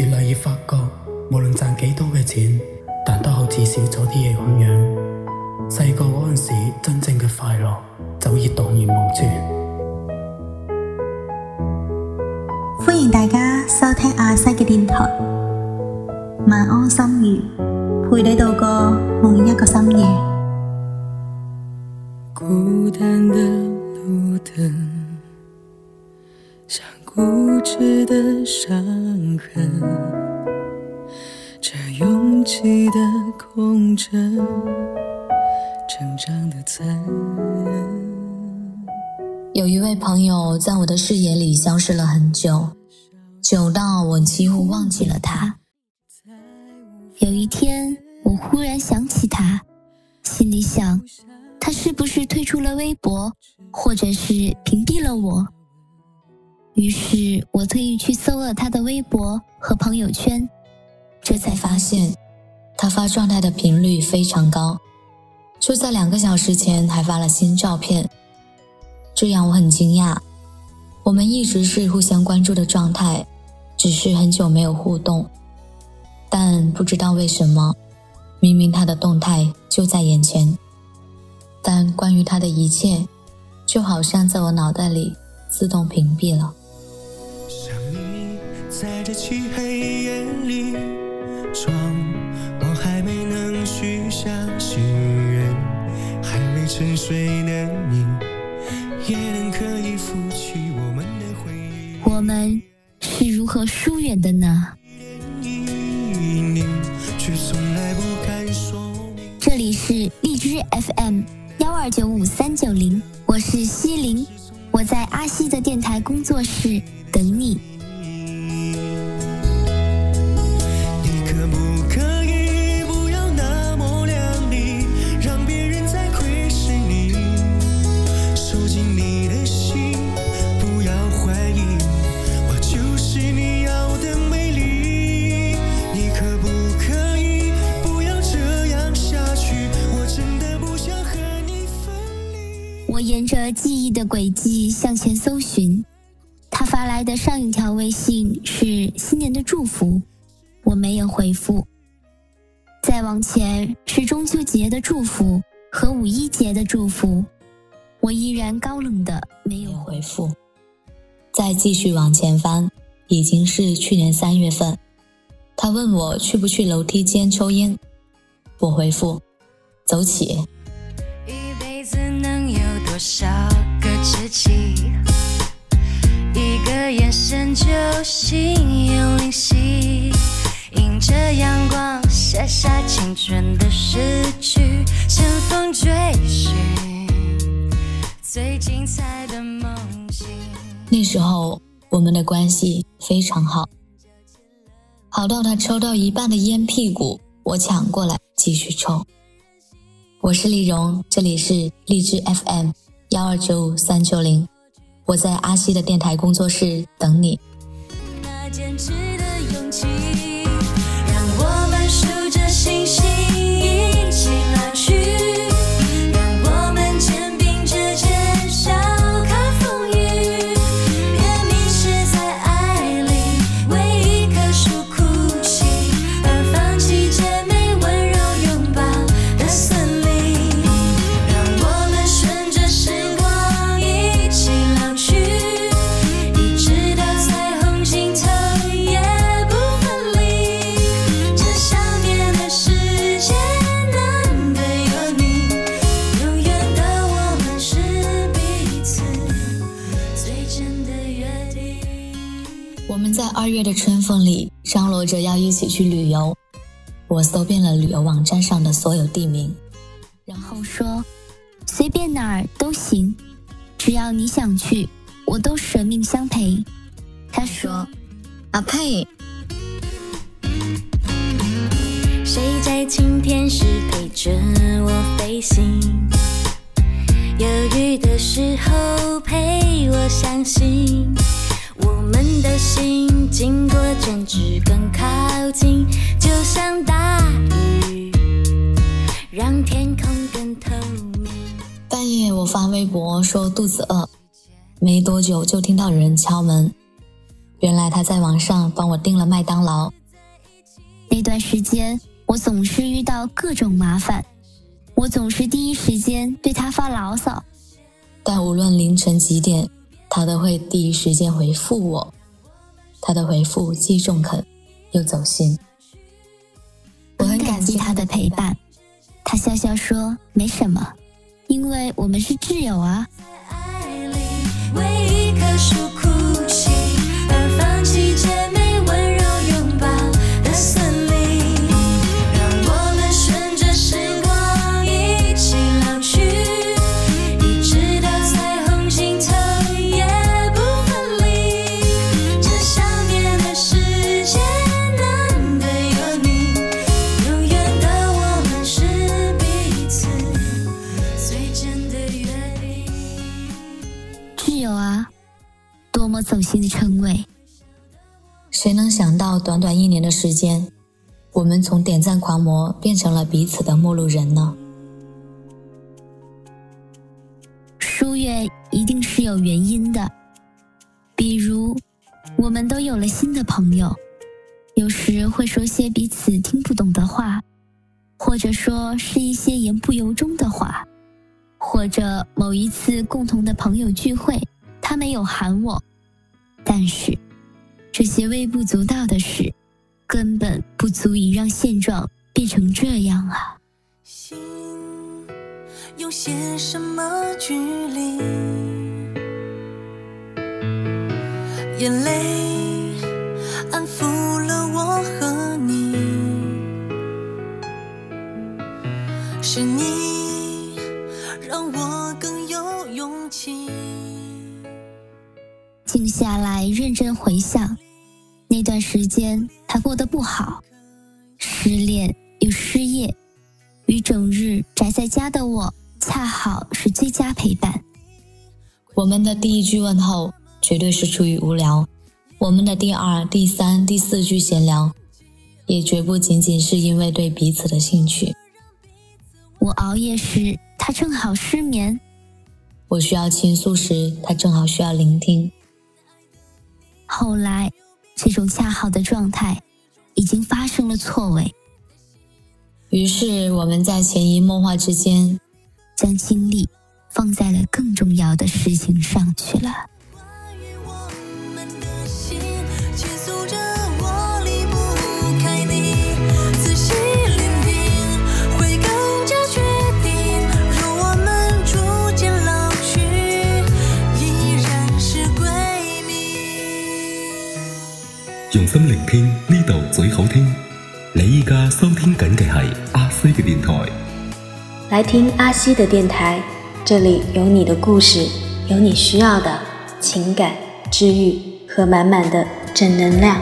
越嚟越发觉，无论赚几多嘅钱，但都好似少咗啲嘢咁样。细个嗰阵时，真正嘅快乐，早已荡然无存。欢迎大家收听阿西嘅电台，晚安，心夜，陪你度过每一个深夜。孤的路像固这拥挤的的空城，成长残有一位朋友在我的视野里消失了很久，久到我几乎忘记了他。有一天，我忽然想起他，心里想，他是不是退出了微博，或者是屏蔽了我？于是我特意去搜了他的微博和朋友圈，这才发现，他发状态的频率非常高，就在两个小时前还发了新照片。这样我很惊讶，我们一直是互相关注的状态，只是很久没有互动。但不知道为什么，明明他的动态就在眼前，但关于他的一切，就好像在我脑袋里自动屏蔽了。在这漆黑夜里，窗我还没能许下心愿，还没沉睡的你，也能可以拂起我们的回忆。我们是如何疏远的呢？这里是荔枝 FM 幺二九五三九零，我是西林，我在阿西的电台工作室等你。祝福，我没有回复。再往前是中秋节的祝福和五一节的祝福，我依然高冷的没有回复。再继续往前翻，已经是去年三月份，他问我去不去楼梯间抽烟，我回复：走起。一辈子能有多少个知己？一个眼神就心有灵犀，迎着阳光写下青春的诗句，乘风追寻最精彩的梦境。那时候我们的关系非常好，好到他抽到一半的烟屁股，我抢过来继续抽。我是丽蓉，这里是荔枝 FM 幺二九五三九零。我在阿西的电台工作室等你那坚持的勇气让我们数着星星的春风里，张罗着要一起去旅游。我搜遍了旅游网站上的所有地名，然后说，随便哪儿都行，只要你想去，我都舍命相陪。他说，啊呸！”谁在晴天时陪着我飞行？有雨的时候陪我相信。我们的心经过更靠近，就像大雨，半夜我发微博说肚子饿，没多久就听到有人敲门。原来他在网上帮我订了麦当劳。那段时间我总是遇到各种麻烦，我总是第一时间对他发牢骚，但无论凌晨几点。他都会第一时间回复我，他的回复既中肯，又走心。我很感激他的陪伴。他笑笑说：“没什么，因为我们是挚友啊。”一棵树。时间，我们从点赞狂魔变成了彼此的陌路人呢。疏远一定是有原因的，比如我们都有了新的朋友，有时会说些彼此听不懂的话，或者说是一些言不由衷的话，或者某一次共同的朋友聚会他没有喊我。但是这些微不足道的事。根本不足以让现状变成这样啊！心，有些什么距离？眼泪安抚了我和你，是你让我更有勇气。静下来，认真回想。那段时间，他过得不好，失恋又失业，与整日宅在家的我恰好是最佳陪伴。我们的第一句问候绝对是出于无聊，我们的第二、第三、第四句闲聊，也绝不仅仅是因为对彼此的兴趣。我熬夜时，他正好失眠；我需要倾诉时，他正好需要聆听。后来。这种恰好的状态，已经发生了错位。于是，我们在潜移默化之间，将精力放在了更重要的事情上去了。听呢度最好听，你依家收听紧嘅系阿西嘅电台。来听阿西的电台，这里有你的故事，有你需要的情感治愈和满满的正能量。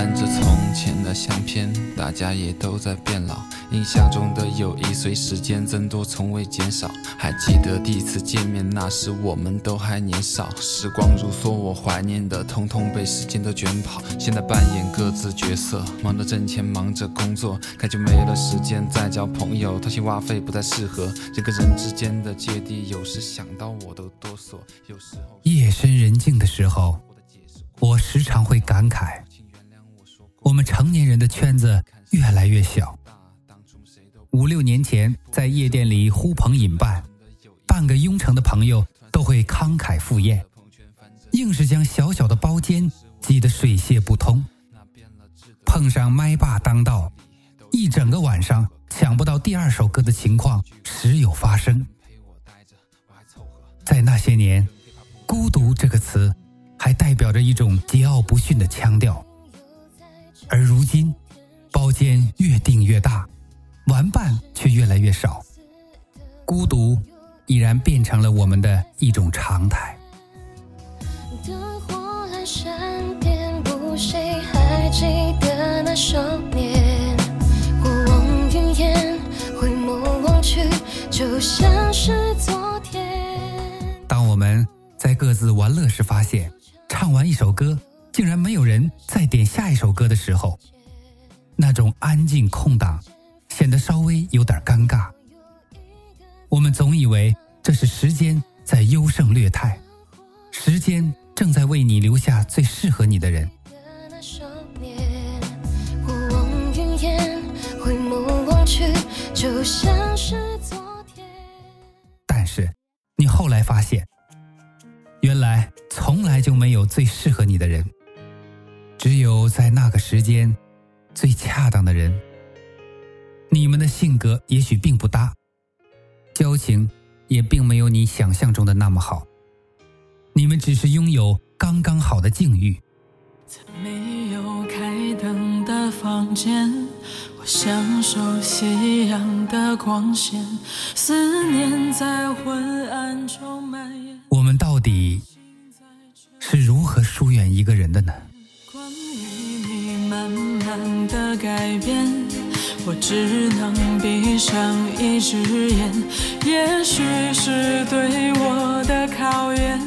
翻着从前的相片，大家也都在变老。印象中的友谊随时间增多，从未减少。还记得第一次见面，那时我们都还年少。时光如梭，我怀念的通通被时间都卷跑。现在扮演各自角色，忙着挣钱，忙着工作，感觉没了时间再交朋友，掏心挖肺不再适合。人跟人之间的芥蒂，有时想到我都哆嗦。有时候夜深人静的时候，我时常会感慨。我们成年人的圈子越来越小。五六年前，在夜店里呼朋引伴，半个雍城的朋友都会慷慨赴宴，硬是将小小的包间挤得水泄不通。碰上麦霸当道，一整个晚上抢不到第二首歌的情况时有发生。在那些年，孤独这个词还代表着一种桀骜不驯的腔调。而如今，包间越订越大，玩伴却越来越少，孤独已然变成了我们的一种常态。当我们在各自玩乐时，发现唱完一首歌。竟然没有人再点下一首歌的时候，那种安静空档显得稍微有点尴尬。我们总以为这是时间在优胜劣汰，时间正在为你留下最适合你的人。但是，你后来发现，原来从来就没有最适合你的人。只有在那个时间，最恰当的人。你们的性格也许并不搭，交情也并没有你想象中的那么好。你们只是拥有刚刚好的境遇。我们到底是如何疏远一个人的呢？终于，你慢慢的改变，我只能闭上一只眼，也许是对我的考验，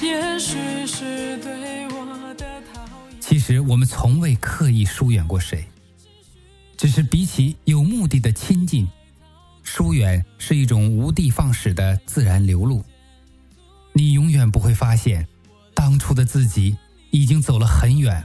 也许是对我的讨。其实我们从未刻意疏远过谁，只是比起有目的的亲近，疏远是一种无的放矢的自然流露，你永远不会发现当初的自己已经走了很远。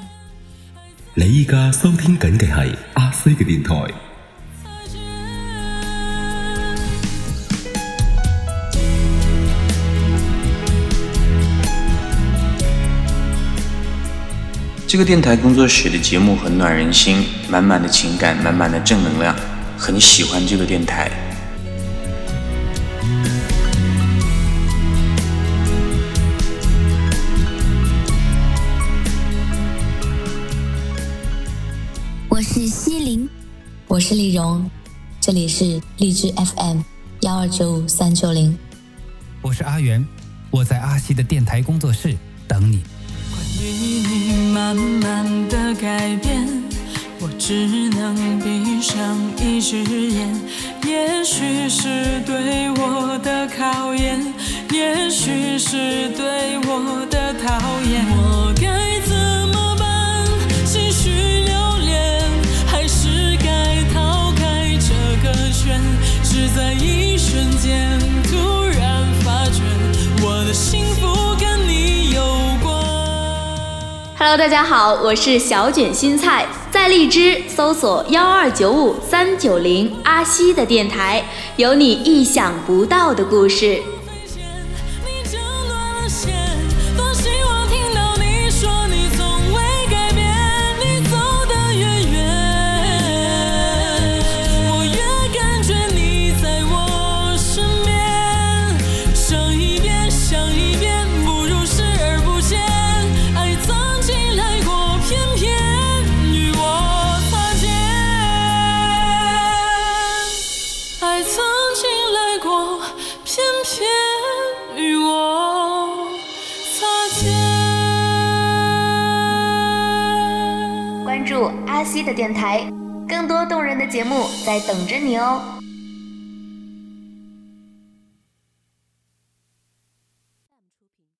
你依家收听紧嘅系阿西嘅电台。这个电台工作室的节目很暖人心，满满的情感，满满的正能量，很喜欢这个电台。我是丽蓉，这里是荔枝 FM 幺二九五三九零。我是阿元，我在阿西的电台工作室等你。关于你慢慢的改变，我只能闭上一只眼。也许是对我的考验，也许是对我。Hello，大家好，我是小卷心菜，在荔枝搜索幺二九五三九零阿西的电台，有你意想不到的故事。巴西的电台，更多动人的节目在等着你哦。